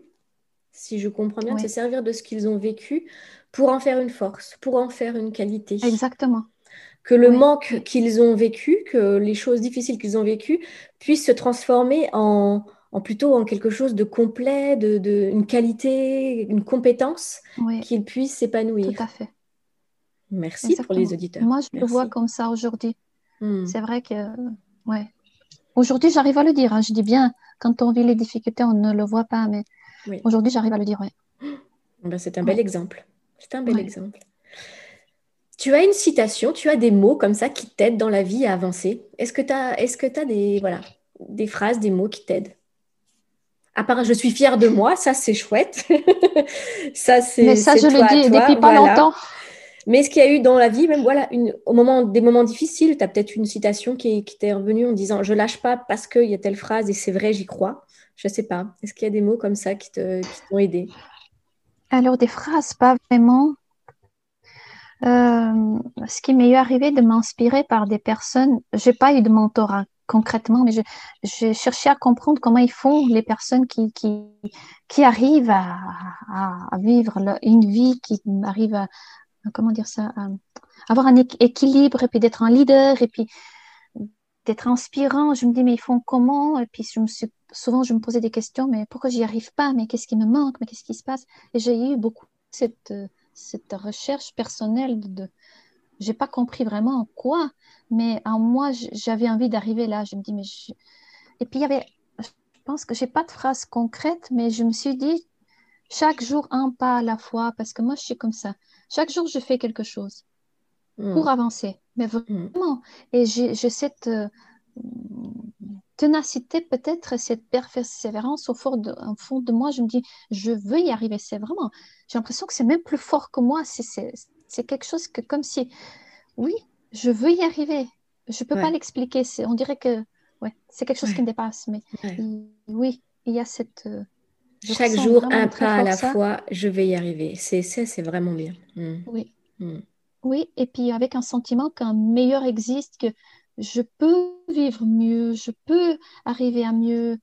si je comprends bien, de se servir de ce qu'ils ont vécu pour en faire une force, pour en faire une qualité.
Exactement.
Que le manque qu'ils ont vécu, que les choses difficiles qu'ils ont vécues puissent se transformer en, en plutôt en quelque chose de complet, de, de une qualité, une compétence, qu'ils puissent s'épanouir.
Tout à fait.
Merci pour les auditeurs.
Moi, je le vois comme ça aujourd'hui. Hmm. C'est vrai que, ouais, Aujourd'hui, j'arrive à le dire. Hein. Je dis bien, quand on vit les difficultés, on ne le voit pas, mais aujourd'hui, j'arrive à le dire.
Ben, c'est un bel exemple. C'est un bel exemple. Tu as une citation, tu as des mots comme ça qui t'aident dans la vie à avancer. Est-ce que tu as, est que as des, voilà, des phrases, des mots qui t'aident? À part je suis fière de moi, ça c'est chouette. [LAUGHS]
ça c'est. Mais ça je le dis depuis pas longtemps.
Mais ce qu'il y a eu dans la vie, même voilà, une, au moment des moments difficiles, tu as peut-être une citation qui, qui t'est revenue en disant Je lâche pas parce qu'il y a telle phrase et c'est vrai, j'y crois. Je ne sais pas. Est-ce qu'il y a des mots comme ça qui t'ont aidé?
Alors, des phrases, pas vraiment. Euh, ce qui m'est arrivé de m'inspirer par des personnes, j'ai pas eu de mentorat concrètement, mais j'ai cherché à comprendre comment ils font les personnes qui, qui, arrivent à, vivre une vie, qui arrivent à, comment dire ça, avoir un équilibre et puis d'être un leader et puis d'être inspirant. Je me dis, mais ils font comment? Et puis je me souvent, je me posais des questions, mais pourquoi j'y arrive pas? Mais qu'est-ce qui me manque? Mais qu'est-ce qui se passe? Et j'ai eu beaucoup cette, cette recherche personnelle de, j'ai pas compris vraiment en quoi, mais en moi, j'avais envie d'arriver là. Je me dis, mais et puis il y avait, je pense que j'ai pas de phrase concrète, mais je me suis dit, chaque jour un pas à la fois, parce que moi, je suis comme ça. Chaque jour, je fais quelque chose hmm. pour avancer, mais hmm. vraiment. Et j'ai cette euh, ténacité, peut-être, cette persévérance au fond, de, fond de moi. Je me dis, je veux y arriver. C'est vraiment, j'ai l'impression que c'est même plus fort que moi. C'est quelque chose que, comme si, oui, je veux y arriver. Je ne peux pas l'expliquer. On dirait que ouais, c'est quelque chose qui me dépasse. Mais oui, il y a cette. Euh,
chaque jour, un pas à la fois, je vais y arriver. C'est c'est vraiment bien.
Hmm. Oui. Hmm. Oui, et puis avec un sentiment qu'un meilleur existe, que je peux vivre mieux, je peux arriver à mieux.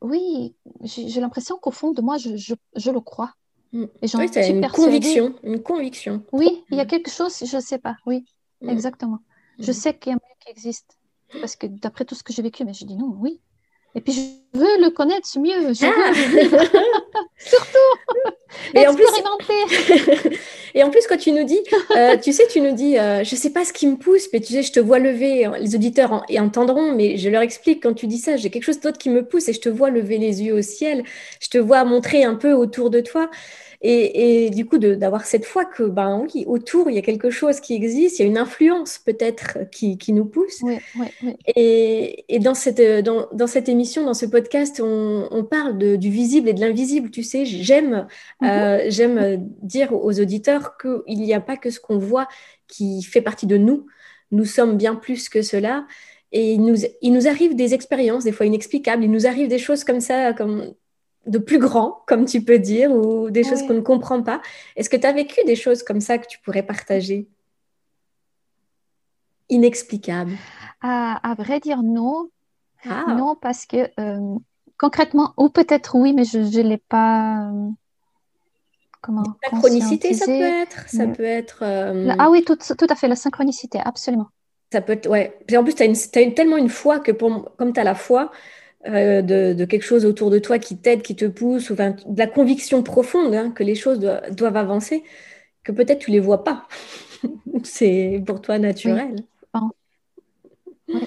Oui, j'ai l'impression qu'au fond de moi, je, je, je le crois.
Hmm. Et oui, c'est une conviction, une conviction.
Oui, il y a quelque chose, je ne sais pas. Oui, exactement. Je sais qu'il y a un mieux qui existe. Parce que d'après tout ce que j'ai vécu, mais je dis non, oui, Et puis, je veux le connaître mieux. Je veux... Ah. [LAUGHS] [LAUGHS] Surtout
et expérimenter. [LAUGHS] et en plus, quand tu nous dis, euh, tu sais, tu nous dis, euh, je ne sais pas ce qui me pousse, mais tu sais, je te vois lever, les auditeurs et entendront, mais je leur explique quand tu dis ça, j'ai quelque chose d'autre qui me pousse et je te vois lever les yeux au ciel, je te vois montrer un peu autour de toi. Et, du coup, d'avoir cette foi que, ben oui, autour, il y a quelque chose qui existe, il y a une influence peut-être qui, qui, nous pousse.
Oui, oui, oui.
Et, et, dans, cette, dans, dans, cette émission, dans ce podcast, on, on parle de, du visible et de l'invisible. Tu sais, j'aime euh, j'aime dire aux auditeurs qu'il n'y a pas que ce qu'on voit qui fait partie de nous. Nous sommes bien plus que cela. Et il nous, il nous arrive des expériences, des fois inexplicables. Il nous arrive des choses comme ça, comme de plus grand, comme tu peux dire, ou des choses qu'on ne comprend pas. Est-ce que tu as vécu des choses comme ça que tu pourrais partager? Inexplicables.
À, vrai dire, non. Ah. Non, parce que euh, concrètement, ou peut-être oui, mais je ne l'ai pas. Euh,
comment La synchronicité, ça peut être. Ça peut être
euh, Ah oui, tout, tout, à fait, la synchronicité, absolument.
Ça peut être, ouais. en plus, tu as, as, tellement une foi que pour, comme tu as la foi, euh, de, quelque chose autour de toi qui t'aide, qui te pousse, ou de la conviction profonde hein, que les choses doivent, avancer, que peut-être tu les vois pas. [LAUGHS] c'est pour toi naturel.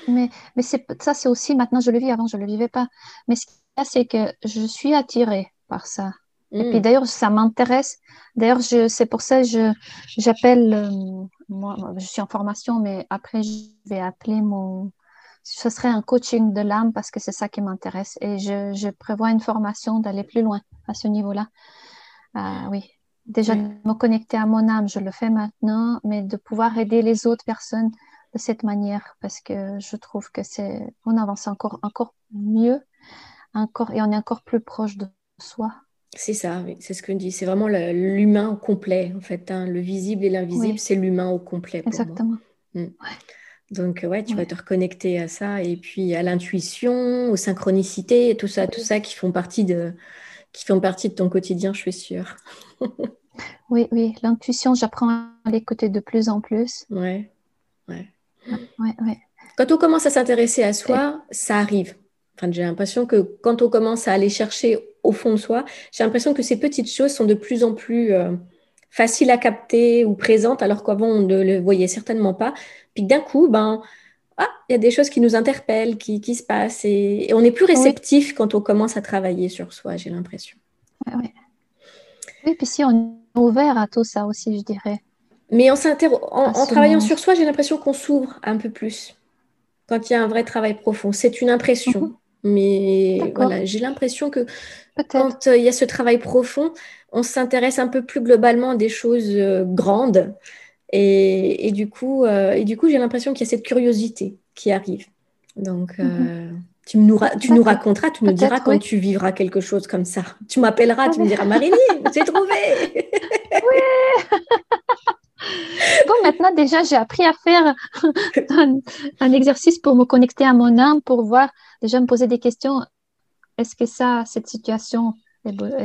mais mais ça, c'est aussi maintenant, je le vis, avant, je ne le vivais pas. Mais ce qu'il y a, c'est que je suis attirée par ça. Et puis mm. d'ailleurs, ça m'intéresse. D'ailleurs, c'est pour ça que j'appelle, euh, moi, je suis en formation, mais après, je vais appeler mon, ce serait un coaching de l'âme parce que c'est ça qui m'intéresse. Et je, prévois une formation d'aller plus loin à ce niveau-là. Euh, oui, déjà de me connecter à mon âme, je le fais maintenant, mais de pouvoir aider les autres personnes de cette manière parce que je trouve que c'est, on avance encore, encore mieux, encore, et on est encore plus proche de soi.
C'est ça, oui. c'est ce que je dis. C'est vraiment l'humain au complet, en fait. Hein. Le visible et l'invisible, c'est l'humain au complet.
Exactement.
Mm. Donc, ouais, tu vas te reconnecter à ça et puis à l'intuition, aux synchronicités, tout ça, tout ça qui font partie de, qui font partie de ton quotidien, je suis sûre. [LAUGHS]
oui, oui, l'intuition, j'apprends à l'écouter de plus en plus.
Ouais, ouais.
ouais, ouais.
Quand on commence à s'intéresser à soi, ça arrive. Enfin, j'ai l'impression que quand on commence à aller chercher au fond de soi, j'ai l'impression que ces petites choses sont de plus en plus euh, faciles à capter ou présentes, alors qu'avant on ne le voyait certainement pas. Puis d'un coup, ben, ah, il y a des choses qui nous interpellent, qui, qui se passent, et, on est plus réceptif quand on commence à travailler sur soi, j'ai l'impression.
Oui, oui. Oui, puis si on est ouvert à tout ça aussi, je dirais.
Mais en, en, travaillant sur soi, j'ai l'impression qu'on s'ouvre un peu plus quand il y a un vrai travail profond. C'est une impression. Mhm. Mais voilà, j'ai l'impression que quand euh, il y a ce travail profond, on s'intéresse un peu plus globalement à des choses euh, grandes et, du coup, euh, et du coup j'ai l'impression qu'il y a cette curiosité qui arrive. Donc, euh, mhm. tu, nous, tu nous raconteras, tu nous diras quand tu vivras quelque chose comme ça. Tu m'appelleras, tu me diras Marilyn, j'ai trouvé. [LAUGHS]
oui. [LAUGHS] bon, maintenant déjà, j'ai appris à faire [LAUGHS] un, exercice pour me connecter à mon âme, pour voir, déjà me poser des questions. Est-ce que ça, cette situation,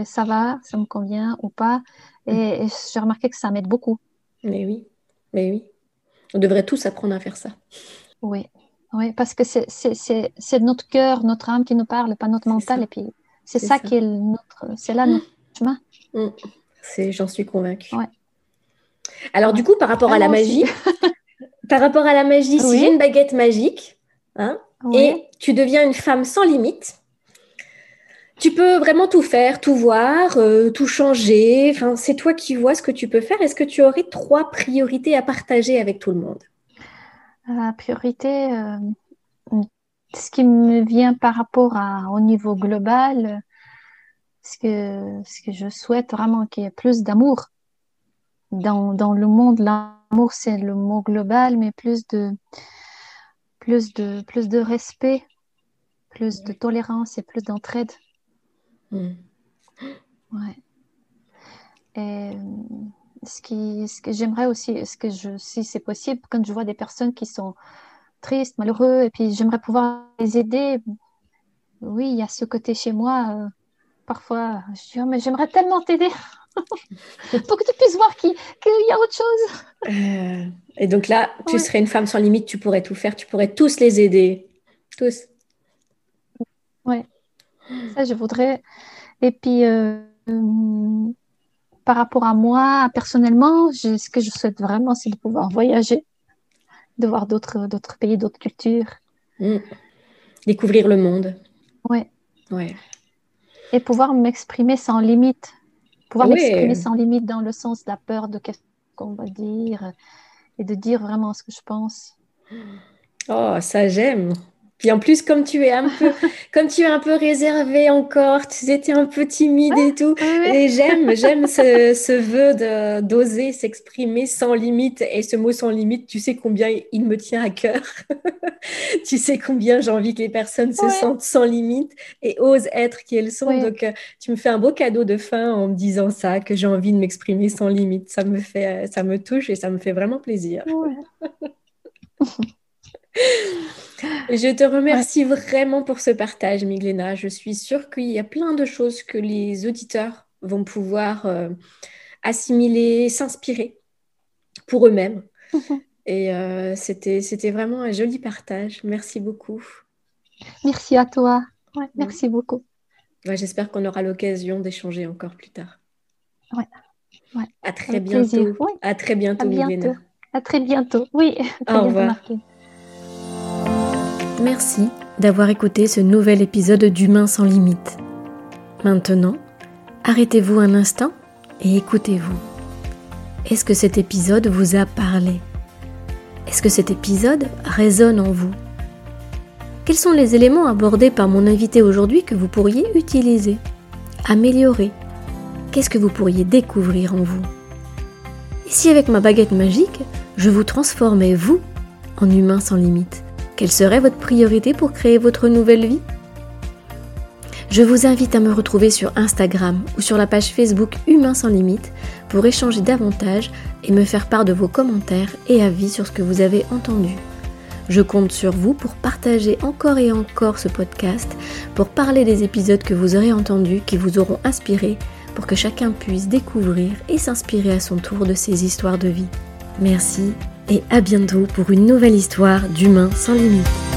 ça va, ça me convient ou pas? Et, et j'ai remarqué que ça m'aide beaucoup.
Mais oui. Mais oui, on devrait tous apprendre à faire ça.
Oui, oui parce que c'est notre cœur, notre âme qui nous parle, pas notre mental. Et puis, c'est ça, qui est notre, c'est là notre chemin.
Mm. J'en suis convaincue. Alors, du coup, par rapport à la magie, [LAUGHS] [LAUGHS] par rapport à la magie, si j'ai une baguette magique, hein, et tu deviens une femme sans limite, tu peux vraiment tout faire, tout voir, euh, tout changer. Enfin, c'est toi qui vois ce que tu peux faire. Est-ce que tu aurais trois priorités à partager avec tout le monde?
La priorité, euh, ce qui me vient par rapport au niveau global, ce que, ce que je souhaite vraiment qu'il y ait plus d'amour dans, dans le monde. L'amour, c'est le mot global, mais plus de, plus de, plus de respect, plus de tolérance et plus d'entraide. Mm. Ouais. Et ce, qui, ce que j'aimerais aussi, ce que je, si c'est possible, quand je vois des personnes qui sont tristes, malheureux, et puis j'aimerais pouvoir les aider. Oui, il y a ce côté chez moi. Euh, parfois, je dis, oh, mais j'aimerais tellement t'aider [LAUGHS] pour que tu puisses voir qu'il y a autre chose.
Euh, et donc là, tu serais une femme sans limite, tu pourrais tout faire, tu pourrais tous les aider. Tous.
Ouais. Ça, je voudrais. Et puis, euh, par rapport à moi, personnellement, ce que je souhaite vraiment, c'est de pouvoir voyager, de voir d'autres pays, d'autres cultures.
Mm. Découvrir le monde.
Ouais.
Ouais.
Et pouvoir m'exprimer sans limite. Pouvoir m'exprimer sans limite dans le sens de la peur de qu'est-ce qu'on va dire et de dire vraiment ce que je pense.
Oh, ça j'aime. Puis en plus, comme tu es un peu, [LAUGHS] comme tu es un peu réservé encore, tu étais un peu timide et tout. Et j'aime, [LAUGHS] j'aime ce, ce vœu de, d'oser s'exprimer sans limite. Et ce mot sans limite, tu sais combien il me tient à cœur. [LAUGHS] tu sais combien j'ai envie que les personnes se sentent sans limite et osent être qui elles sont. Donc, euh, tu me fais un beau cadeau de fin en me disant ça, que j'ai envie de m'exprimer sans limite. Ça me fait, ça me touche et ça me fait vraiment plaisir. [LAUGHS] Je te remercie vraiment pour ce partage, Miglena. Je suis sûre qu'il y a plein de choses que les auditeurs vont pouvoir euh, assimiler, s'inspirer pour eux-mêmes. [LAUGHS] Et euh, c'était, vraiment un joli partage. Merci beaucoup.
Merci à toi. merci beaucoup.
j'espère qu'on aura l'occasion d'échanger encore plus tard. À très bientôt. À très bientôt,
à À très bientôt. Oui. [LAUGHS]
Au revoir. Merci d'avoir écouté ce nouvel épisode d'Humain sans limite. Maintenant, arrêtez-vous un instant et écoutez-vous. Est-ce que cet épisode vous a parlé? Est-ce que cet épisode résonne en vous? Quels sont les éléments abordés par mon invité aujourd'hui que vous pourriez utiliser, améliorer? Qu'est-ce que vous pourriez découvrir en vous? Et si avec ma baguette magique, je vous transformais vous en humain sans limite quelle serait votre priorité pour créer votre nouvelle vie? Je vous invite à me retrouver sur Instagram ou sur la page Facebook Humain sans limite pour échanger davantage et me faire part de vos commentaires et avis sur ce que vous avez entendu. Je compte sur vous pour partager encore et encore ce podcast, pour parler des épisodes que vous aurez entendus, qui vous auront inspiré, pour que chacun puisse découvrir et s'inspirer à son tour de ces histoires de vie. Merci et à bientôt pour une nouvelle histoire d'humains sans limite.